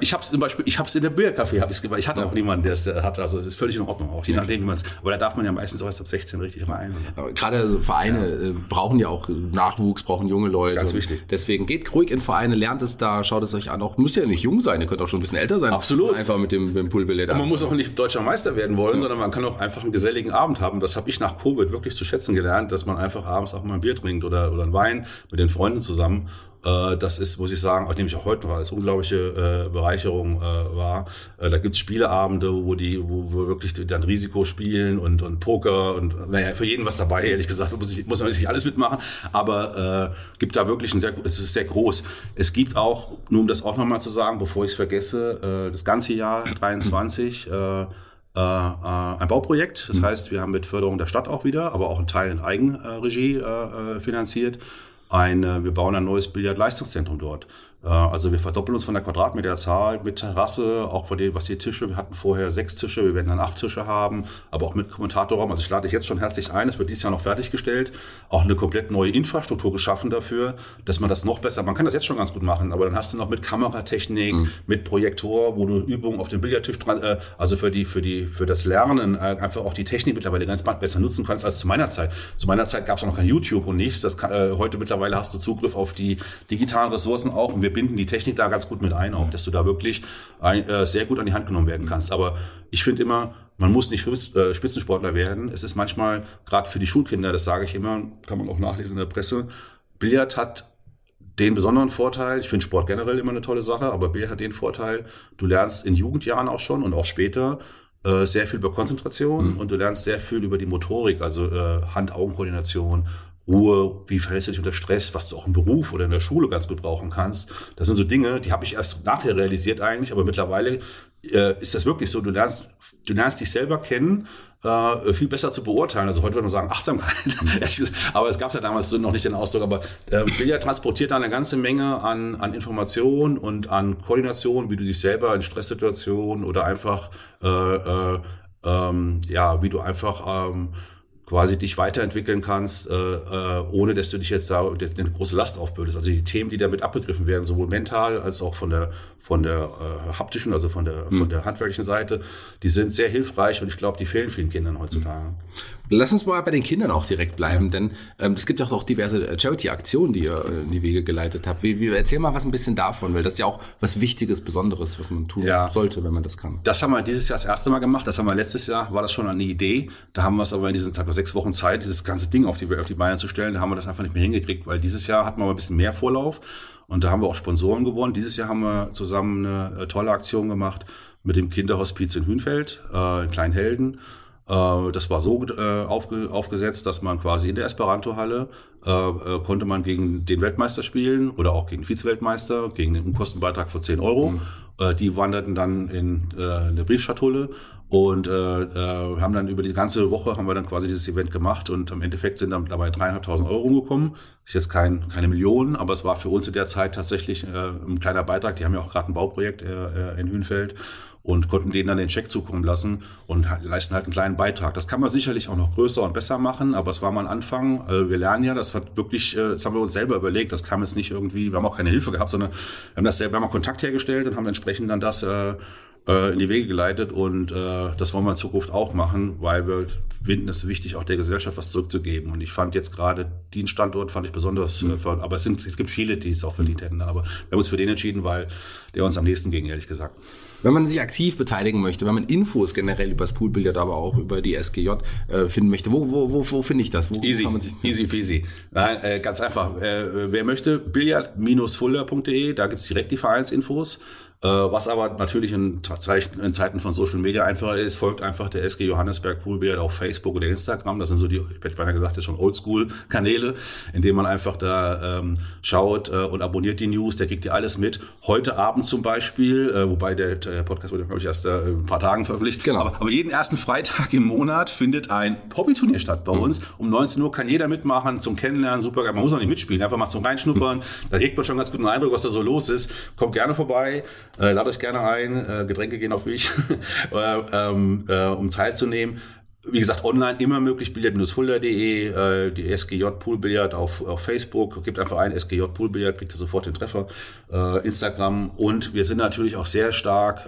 ich habe es zum Beispiel, ich habe es in der Biercafé, habe ich gemacht. Ich hatte ja. auch niemanden, der es hat. Also das ist völlig in Ordnung auch, je nachdem, wie man es. Aber da darf man ja meistens auch erst ab 16 richtig rein. Gerade Vereine ja. Äh, brauchen ja auch Nachwuchs, brauchen junge Leute. Ganz wichtig. Deswegen geht ruhig in Vereine, lernt es da, schaut es euch an. Auch müsst ihr ja nicht jung sein, ihr könnt auch schon ein bisschen älter sein. Absolut. Einfach mit dem, mit dem Poolbillett. Und man muss auch nicht deutscher Meister werden wollen, sondern man kann auch einfach einen geselligen Abend haben. Das habe ich nach Covid wirklich zu schätzen gelernt, dass man einfach abends auch mal ein Bier trinkt oder, oder einen Wein mit den Freunden zusammen äh, das ist, muss ich sagen, auch nehme ich auch heute noch als unglaubliche äh, Bereicherung äh, war. Äh, da gibt's Spieleabende, wo die, wo, wo wirklich dann Risiko spielen und, und Poker und naja, für jeden was dabei, ehrlich gesagt, muss, ich, muss man nicht alles mitmachen, aber äh, gibt da wirklich ein sehr, es ist sehr groß. Es gibt auch, nur um das auch nochmal zu sagen, bevor ich es vergesse, äh, das ganze Jahr 23 äh, äh, ein Bauprojekt. Das mhm. heißt, wir haben mit Förderung der Stadt auch wieder, aber auch einen Teil in Eigenregie äh, finanziert eine, wir bauen ein neues Billardleistungszentrum dort. Äh, also wir verdoppeln uns von der Quadratmeterzahl mit Terrasse, auch von dem, was die Tische, wir hatten vorher sechs Tische, wir werden dann acht Tische haben, aber auch mit Kommentatorraum. Also ich lade dich jetzt schon herzlich ein, es wird dieses Jahr noch fertiggestellt, auch eine komplett neue Infrastruktur geschaffen dafür, dass man das noch besser, man kann das jetzt schon ganz gut machen, aber dann hast du noch mit Kameratechnik, mhm. mit Projektor, wo du Übungen auf dem Billardtisch dran, äh, also für die, für die, für das Lernen äh, einfach auch die Technik mittlerweile ganz besser nutzen kannst als zu meiner Zeit. Zu meiner Zeit gab es noch kein YouTube und nichts. Das kann, äh, heute mittlerweile hast du Zugriff auf die digitalen Ressourcen auch und wir binden die Technik da ganz gut mit ein, auch, dass du da wirklich ein, äh, sehr gut an die Hand genommen werden kannst. Aber ich finde immer, man muss nicht äh, Spitzensportler werden. Es ist manchmal, gerade für die Schulkinder, das sage ich immer, kann man auch nachlesen in der Presse, Billard hat den besonderen Vorteil, ich finde Sport generell immer eine tolle Sache, aber Billard hat den Vorteil, du lernst in Jugendjahren auch schon und auch später äh, sehr viel über Konzentration mhm. und du lernst sehr viel über die Motorik, also äh, Hand-Augen-Koordination, Ruhe, wie verhältst du dich unter Stress, was du auch im Beruf oder in der Schule ganz gut brauchen kannst. Das sind so Dinge, die habe ich erst nachher realisiert eigentlich, aber mittlerweile äh, ist das wirklich so. Du lernst, du lernst dich selber kennen, äh, viel besser zu beurteilen. Also heute würde man sagen Achtsamkeit, aber es gab es ja damals noch nicht den Ausdruck. Aber äh, Billard transportiert da eine ganze Menge an, an Informationen und an Koordination, wie du dich selber in Stresssituationen oder einfach äh, äh, ähm, ja, wie du einfach ähm, quasi dich weiterentwickeln kannst, äh, äh, ohne dass du dich jetzt da eine große Last aufbürdest. Also die Themen, die damit abgegriffen werden, sowohl mental als auch von der von der äh, haptischen, also von der mhm. von der handwerklichen Seite, die sind sehr hilfreich und ich glaube, die fehlen vielen Kindern heutzutage. Lass uns mal bei den Kindern auch direkt bleiben, denn ähm, es gibt ja auch diverse äh, Charity-Aktionen, die ihr äh, in die Wege geleitet habt. Wie, wie, erzähl mal was ein bisschen davon, weil das ist ja auch was Wichtiges, Besonderes, was man tun ja. sollte, wenn man das kann. Das haben wir dieses Jahr das erste Mal gemacht. Das haben wir letztes Jahr, war das schon eine Idee. Da haben wir es aber in diesen Tag, sechs Wochen Zeit, dieses ganze Ding auf die, auf die Beine zu stellen. Da haben wir das einfach nicht mehr hingekriegt, weil dieses Jahr hatten wir aber ein bisschen mehr Vorlauf und da haben wir auch Sponsoren gewonnen. Dieses Jahr haben wir zusammen eine äh, tolle Aktion gemacht mit dem Kinderhospiz in Hünfeld, äh, in Kleinhelden. Äh, das war so äh, aufge, aufgesetzt, dass man quasi in der Esperanto-Halle äh, äh, konnte man gegen den Weltmeister spielen oder auch gegen Vize-Weltmeister, gegen den Unkostenbeitrag von 10 Euro. Mhm. Äh, die wanderten dann in äh, eine Briefschatulle und äh, äh, haben dann über die ganze Woche haben wir dann quasi dieses Event gemacht und im Endeffekt sind dann dabei dreieinhalbtausend Euro rumgekommen. Ist jetzt kein, keine Million, aber es war für uns in der Zeit tatsächlich äh, ein kleiner Beitrag. Die haben ja auch gerade ein Bauprojekt äh, äh in Hünfeld und konnten denen dann den Check zukommen lassen und leisten halt einen kleinen Beitrag. Das kann man sicherlich auch noch größer und besser machen, aber es war mal ein Anfang. Äh, wir lernen ja, das hat wirklich, äh, das haben wir uns selber überlegt, das kam jetzt nicht irgendwie, wir haben auch keine Hilfe gehabt, sondern wir haben das selber, wir haben Kontakt hergestellt und haben entsprechend dann das äh, äh, in die Wege geleitet und äh, das wollen wir in Zukunft auch machen, weil wir finden es wichtig, auch der Gesellschaft was zurückzugeben. Und ich fand jetzt gerade den Standort fand ich besonders, mhm. äh, aber es sind es gibt viele, die es auch verdient hätten, aber wir haben uns für den entschieden, weil der uns am nächsten ging, ehrlich gesagt. Wenn man sich aktiv beteiligen möchte, wenn man Infos generell über das Poolbillard, aber auch über die SGJ äh, finden möchte, wo, wo, wo, wo finde ich das? Wo, easy, easy peasy. Nein, äh, ganz einfach. Äh, wer möchte, billard-fulda.de, da gibt's direkt die Vereinsinfos. Äh, was aber natürlich in, in, Zeiten von Social Media einfacher ist, folgt einfach der SG Johannesberg Poolbeard auf Facebook oder Instagram. Das sind so die, ich hätte beinahe gesagt, das schon Oldschool-Kanäle, in denen man einfach da ähm, schaut äh, und abonniert die News, der kriegt ihr alles mit. Heute Abend zum Beispiel, äh, wobei der, der Podcast wurde, glaube ich, erst äh, ein paar Tagen veröffentlicht. Genau. Aber, aber, jeden ersten Freitag im Monat findet ein Hobbyturnier statt bei mhm. uns. Um 19 Uhr kann jeder mitmachen, zum Kennenlernen, super geil. Man muss auch nicht mitspielen, einfach mal zum Reinschnuppern. Da kriegt man schon ganz guten Eindruck, was da so los ist. Kommt gerne vorbei. Äh, lad euch gerne ein, äh, Getränke gehen auf mich, äh, ähm, äh, um teilzunehmen. Wie gesagt, online immer möglich, billard-fulda.de, äh, die SGJ Poolbillard auf, auf Facebook, gibt einfach ein SGJ Poolbillard, kriegt ihr sofort den Treffer, äh, Instagram. Und wir sind natürlich auch sehr stark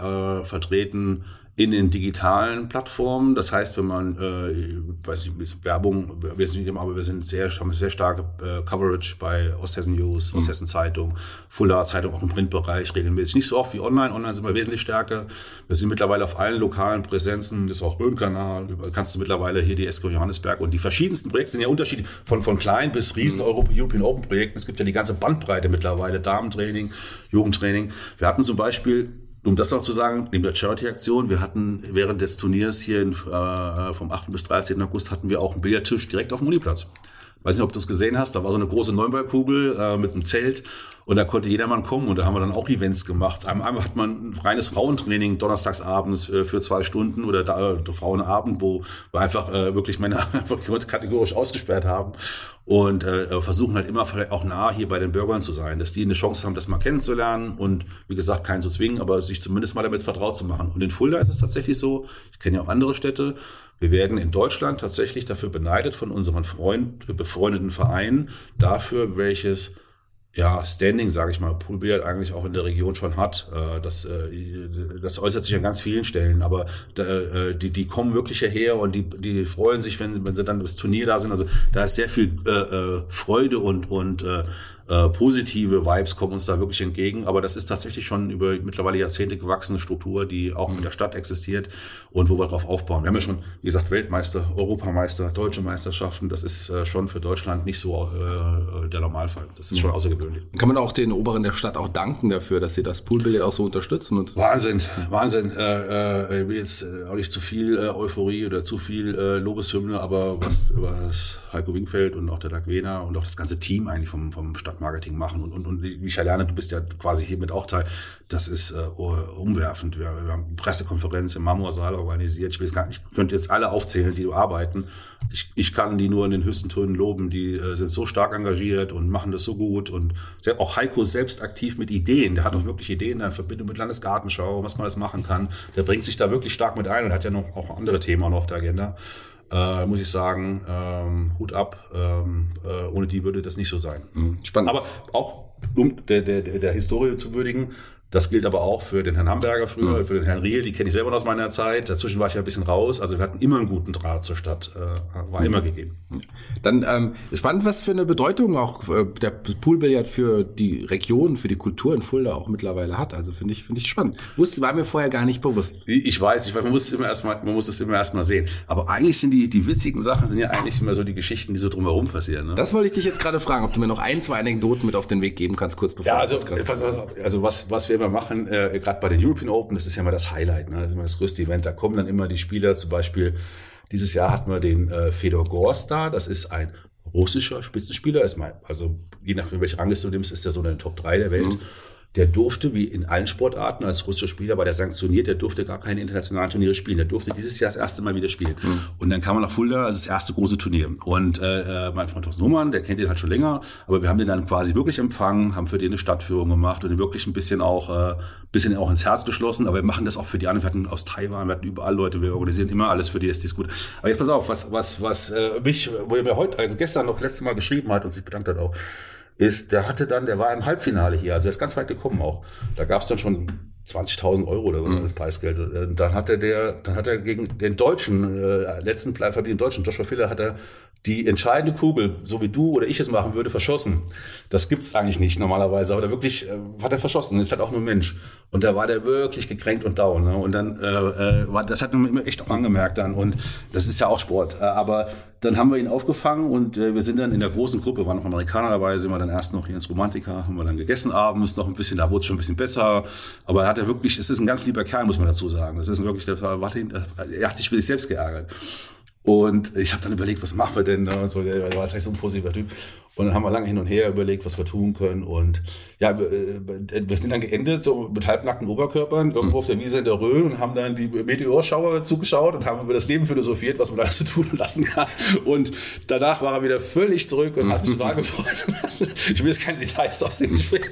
vertreten in den digitalen Plattformen. Das heißt, wenn man, äh, weiß nicht, Werbung, wir sind, aber wir sind sehr, haben sehr starke äh, Coverage bei Osthessen News, mhm. Osthessen Zeitung, Fuller Zeitung auch im Printbereich regelmäßig. Nicht so oft wie online. Online sind wir wesentlich stärker. Wir sind mittlerweile auf allen lokalen Präsenzen. Das ist auch Rhön-Kanal. Kannst du mittlerweile hier die Esco Johannesberg und die verschiedensten Projekte sind ja unterschiedlich. Von, von klein bis riesen mhm. European Open Projekten. Es gibt ja die ganze Bandbreite mittlerweile. Damentraining, Jugendtraining. Wir hatten zum Beispiel um das noch zu sagen, neben der Charity-Aktion, wir hatten während des Turniers hier in, äh, vom 8. bis 13. August hatten wir auch einen Billardtisch direkt auf dem Uniplatz. Weiß nicht, ob du es gesehen hast, da war so eine große Neunballkugel äh, mit einem Zelt und da konnte jedermann kommen und da haben wir dann auch Events gemacht. Einmal hat man ein reines Frauentraining donnerstags abends äh, für zwei Stunden oder da, äh, Frauenabend, wo wir einfach äh, wirklich Männer einfach kategorisch ausgesperrt haben und äh, versuchen halt immer auch nah hier bei den Bürgern zu sein, dass die eine Chance haben, das mal kennenzulernen und wie gesagt, keinen zu zwingen, aber sich zumindest mal damit vertraut zu machen. Und in Fulda ist es tatsächlich so, ich kenne ja auch andere Städte, wir werden in Deutschland tatsächlich dafür beneidet von unseren Freund, befreundeten Vereinen, dafür, welches ja, Standing, sage ich mal, Poolbillard eigentlich auch in der Region schon hat. Äh, das, äh, das äußert sich an ganz vielen Stellen, aber äh, die, die kommen wirklich hierher und die, die freuen sich, wenn, wenn sie dann das Turnier da sind. Also da ist sehr viel Freude und, und äh, positive Vibes kommen uns da wirklich entgegen. Aber das ist tatsächlich schon über mittlerweile Jahrzehnte gewachsene Struktur, die auch in der Stadt existiert und wo wir darauf aufbauen. Wir haben ja schon, wie gesagt, Weltmeister, Europameister, deutsche Meisterschaften. Das ist äh, schon für Deutschland nicht so äh, der Normalfall. Das ist schon außergewöhnlich. Kann man auch den Oberen der Stadt auch danken dafür, dass sie das Poolbillard auch so unterstützen? Und Wahnsinn, Wahnsinn. Äh, äh, jetzt äh, auch nicht zu viel äh, Euphorie oder zu viel äh, Lobeshymne, aber was, was Heiko Winkfeld und auch der Dagwena und auch das ganze Team eigentlich vom, vom Stadtmarketing machen und, und, und wie ich lerne, du bist ja quasi hiermit auch Teil, das ist äh, umwerfend. Wir, wir haben Pressekonferenz im Marmorsaal organisiert. Ich will gar nicht, ich könnte jetzt alle aufzählen, die arbeiten. Ich, ich kann die nur in den höchsten Tönen loben. Die äh, sind so stark engagiert und machen das so gut. Und auch Heiko selbst aktiv mit Ideen. Der hat auch wirklich Ideen in Verbindung mit Landesgartenschau, was man alles machen kann. Der bringt sich da wirklich stark mit ein und hat ja noch auch andere Themen noch auf der Agenda. Äh, muss ich sagen, ähm, Hut ab. Ähm, äh, ohne die würde das nicht so sein. Spannend. Aber auch um der, der, der der Historie zu würdigen, das gilt aber auch für den Herrn Hamburger früher, für den Herrn Riel, die kenne ich selber noch aus meiner Zeit. Dazwischen war ich ja ein bisschen raus. Also wir hatten immer einen guten Draht zur Stadt, äh, war immer gegeben. Dann ähm, spannend, was für eine Bedeutung auch äh, der Poolbillard für die Region, für die Kultur in Fulda auch mittlerweile hat. Also finde ich, finde ich spannend. Wusste, war mir vorher gar nicht bewusst. Ich weiß, ich weiß, man muss es immer erstmal, man muss es immer erstmal sehen. Aber eigentlich sind die, die witzigen Sachen sind ja eigentlich immer so die Geschichten, die so drumherum passieren. Ne? Das wollte ich dich jetzt gerade fragen, ob du mir noch ein, zwei Anekdoten mit auf den Weg geben kannst, kurz bevor Ja, also was, was, also was, was wir immer machen, äh, gerade bei den European Open, das ist ja immer das Highlight, ne? das ist immer das größte Event. Da kommen dann immer die Spieler, zum Beispiel dieses Jahr hatten wir den äh, Fedor Gorst da, das ist ein russischer Spitzenspieler, ist mal, also je nachdem, welche Rangliste du nimmst, ist der so in den Top 3 der Welt. Der durfte, wie in allen Sportarten, als russischer Spieler war der sanktioniert, der durfte gar keine internationalen Turniere spielen. Der durfte dieses Jahr das erste Mal wieder spielen. Und dann kam er nach Fulda, also das erste große Turnier. Und äh, äh, mein Freund Thorsten Nummern, der kennt den halt schon länger, aber wir haben den dann quasi wirklich empfangen, haben für den eine Stadtführung gemacht und ihn wirklich ein bisschen auch, äh, bisschen auch ins Herz geschlossen. Aber wir machen das auch für die anderen. Wir hatten aus Taiwan, wir hatten überall Leute, wir organisieren immer alles für die, ist gut. Aber jetzt pass auf, was, was, was äh, mich, wo er mir heute, also gestern noch letztes Mal geschrieben hat und sich bedankt hat auch, ist, der hatte dann, der war im Halbfinale hier, also er ist ganz weit gekommen auch. Da gab es dann schon 20.000 Euro oder was alles Preisgeld. Und dann hatte der, dann hat er gegen den Deutschen, äh, letzten den Deutschen, Joshua Filler, hat er die entscheidende Kugel, so wie du oder ich es machen würde, verschossen. Das gibt's eigentlich nicht normalerweise, aber der wirklich äh, hat er verschossen. Ist halt auch nur Mensch. Und da war der wirklich gekränkt und down. Ne? Und dann äh, äh, war das hat man immer echt auch angemerkt dann. Und das ist ja auch Sport. Äh, aber dann haben wir ihn aufgefangen und äh, wir sind dann in der großen Gruppe, waren noch Amerikaner dabei, sind wir dann erst noch hier ins Romantika, haben wir dann gegessen abends noch ein bisschen, da wurde es schon ein bisschen besser. Aber er hat er wirklich, es ist ein ganz lieber Kerl, muss man dazu sagen. Das ist wirklich, der, warte, er hat sich für sich selbst geärgert. Und ich habe dann überlegt, was machen wir denn da und so. Der war eigentlich so ein positiver Typ. Und dann haben wir lange hin und her überlegt, was wir tun können. Und ja, äh, wir sind dann geendet so mit halbnackten Oberkörpern irgendwo auf der Wiese in der Rhön und haben dann die Meteorschauer zugeschaut und haben über das Leben philosophiert, was man da so tun und lassen kann. Und danach war er wieder völlig zurück und hat sich wahr gefreut. Ich will jetzt keine Details aus dem Gespräch.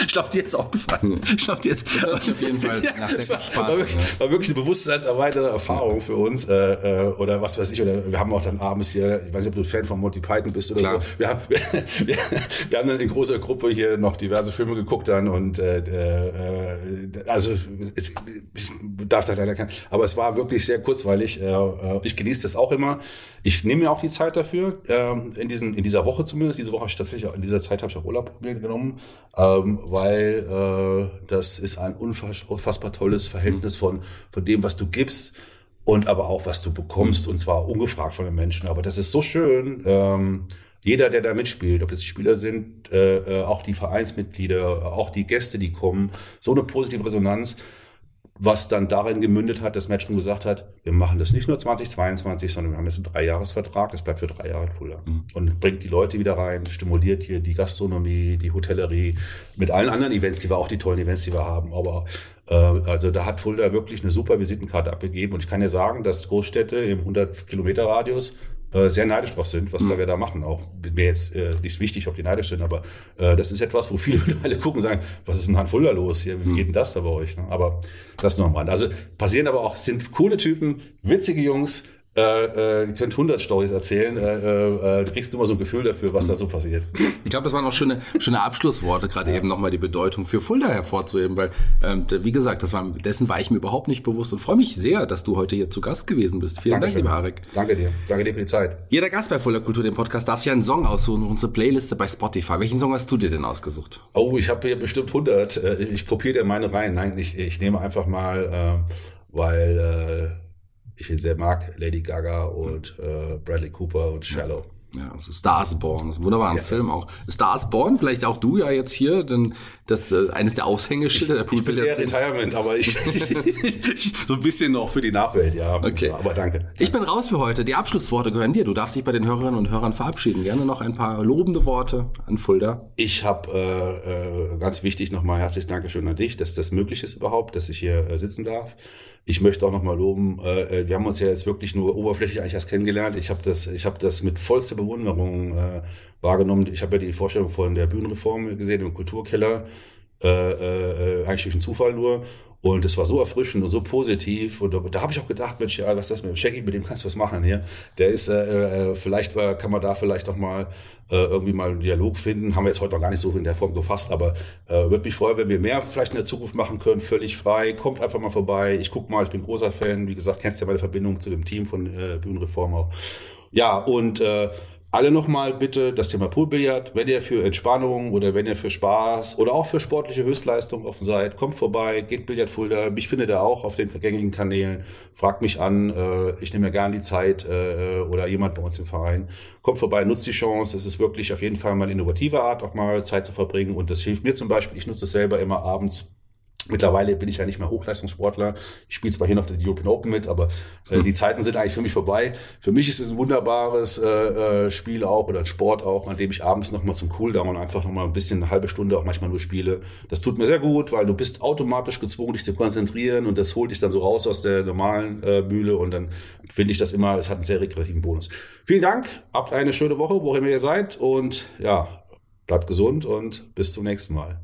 Ich glaube, dir jetzt auch gefallen. Ich glaube, dir jetzt auf jeden Fall nach das sehr war, Spaß war, wirklich, ne? war wirklich eine bewusstseinserweiterte Erfahrung für uns. Äh, äh, oder was weiß ich. Oder wir haben auch dann abends hier, ich weiß nicht, ob du ein Fan von Monty Python bist oder Klar. so. Wir, haben- wir, wir, wir haben dann in großer Gruppe hier noch diverse Filme geguckt dann und äh, äh, also es, ich darf da leider kein, aber es war wirklich sehr kurzweilig. Äh, äh, ich genieße das auch immer. Ich nehme mir auch die Zeit dafür, ähm, in, diesen, in dieser Woche zumindest. Diese Woche habe ich tatsächlich, auch, in dieser Zeit habe ich auch Urlaub mir genommen, ähm, weil äh, das ist ein unfass- unfassbar tolles Verhältnis von, von dem, was du gibst und aber auch, was du bekommst, und zwar ungefragt von den Menschen. Aber das ist so schön. Ähm, jeder, der da mitspielt, ob das die Spieler sind, äh, äh, auch die Vereinsmitglieder, auch die Gäste, die kommen, so eine positive Resonanz, was dann darin gemündet hat, dass Matchroom gesagt hat, wir machen das nicht nur 2022, sondern wir haben jetzt einen Dreijahresvertrag, das bleibt für drei Jahre in Fulda. Und bringt die Leute wieder rein, stimuliert hier die Gastronomie, die Hotellerie, mit allen anderen Events, die wir auch, die tollen Events, die wir haben. Aber also da hat Fulda wirklich eine super Visitenkarte abgegeben. Und ich kann dir sagen, dass Großstädte im 100 Kilometer Radius äh, sehr neidisch drauf sind, was da wir da machen. Auch mir jetzt äh, nicht wichtig, ob die neidisch sind, aber äh, das ist etwas, wo viele mittlerweile gucken und sagen, was ist denn an Fulda los hier? Wie geht denn das da bei euch? Ne? Aber das nur am Rand. Also passieren aber auch, sind coole Typen, witzige Jungs, äh, äh, könnt 100 Stories erzählen. Äh, äh, du kriegst nur mal so ein Gefühl dafür, was da so passiert. Ich glaube, das waren auch schöne, schöne Abschlussworte, gerade ja. eben nochmal die Bedeutung für Fulda hervorzuheben, weil, ähm, wie gesagt, das war, dessen war ich mir überhaupt nicht bewusst und freue mich sehr, dass du heute hier zu Gast gewesen bist. Vielen Dankeschön. Dank, lieber Harek. Danke dir. Danke dir für die Zeit. Jeder Gast bei Fulda Kultur, dem Podcast, darf sich einen Song aussuchen, unsere Playliste bei Spotify. Welchen Song hast du dir denn ausgesucht? Oh, ich habe hier bestimmt 100. Äh, ich kopiere dir meine rein. Nein, ich, ich nehme einfach mal, äh, weil... Äh, ich ihn sehr mag, Lady Gaga und äh, Bradley Cooper und Shallow. Ja, das ist Stars Born, das ist ein wunderbarer ja. Film auch. Stars Born, vielleicht auch du ja jetzt hier, denn das äh, eines der Aushängeschilder der Ich bin eher Retirement, aber ich, so ein bisschen noch für die Nachwelt, ja. Okay. Aber danke. Ich bin raus für heute. Die Abschlussworte gehören dir. Du darfst dich bei den Hörerinnen und Hörern verabschieden. Gerne noch ein paar lobende Worte an Fulda. Ich habe äh, äh, ganz wichtig nochmal herzliches Dankeschön an dich, dass das möglich ist überhaupt, dass ich hier äh, sitzen darf. Ich möchte auch nochmal loben, äh, äh, wir haben uns ja jetzt wirklich nur oberflächlich eigentlich erst kennengelernt. Ich habe das, habe das mit vollster Bewunderung äh, wahrgenommen. Ich habe ja die Vorstellung von der Bühnenreform gesehen im Kulturkeller, äh, äh, eigentlich durch einen Zufall nur. Und es war so erfrischend und so positiv. Und da, da habe ich auch gedacht, Mensch, ja, was ist das mit Shaggy, mit dem kannst du was machen hier. Der ist, äh, äh, vielleicht war, kann man da vielleicht auch mal äh, irgendwie mal einen Dialog finden. Haben wir jetzt heute noch gar nicht so in der Form gefasst, aber äh, würde mich freuen, wenn wir mehr vielleicht in der Zukunft machen können, völlig frei. Kommt einfach mal vorbei. Ich guck mal, ich bin großer Fan. Wie gesagt, kennst ja meine Verbindung zu dem Team von äh, Bühnenreform auch. Ja, und äh, alle nochmal bitte das Thema Poolbillard. Wenn ihr für Entspannung oder wenn ihr für Spaß oder auch für sportliche Höchstleistung offen seid, kommt vorbei, geht Billard Fulda. Mich findet ihr auch auf den gängigen Kanälen. Fragt mich an. Äh, ich nehme mir gerne die Zeit äh, oder jemand bei uns im Verein. Kommt vorbei, nutzt die Chance. Es ist wirklich auf jeden Fall mal eine innovative Art, auch mal Zeit zu verbringen. Und das hilft mir zum Beispiel. Ich nutze es selber immer abends Mittlerweile bin ich ja nicht mehr Hochleistungssportler. Ich spiele zwar hier noch die European Open mit, aber äh, hm. die Zeiten sind eigentlich für mich vorbei. Für mich ist es ein wunderbares äh, äh, Spiel auch oder ein Sport auch, an dem ich abends nochmal zum Cooldown einfach nochmal ein bisschen eine halbe Stunde auch manchmal nur spiele. Das tut mir sehr gut, weil du bist automatisch gezwungen, dich zu konzentrieren und das holt dich dann so raus aus der normalen äh, Mühle und dann finde ich das immer, es hat einen sehr rekreativen Bonus. Vielen Dank, habt eine schöne Woche, wo immer ihr seid und ja, bleibt gesund und bis zum nächsten Mal.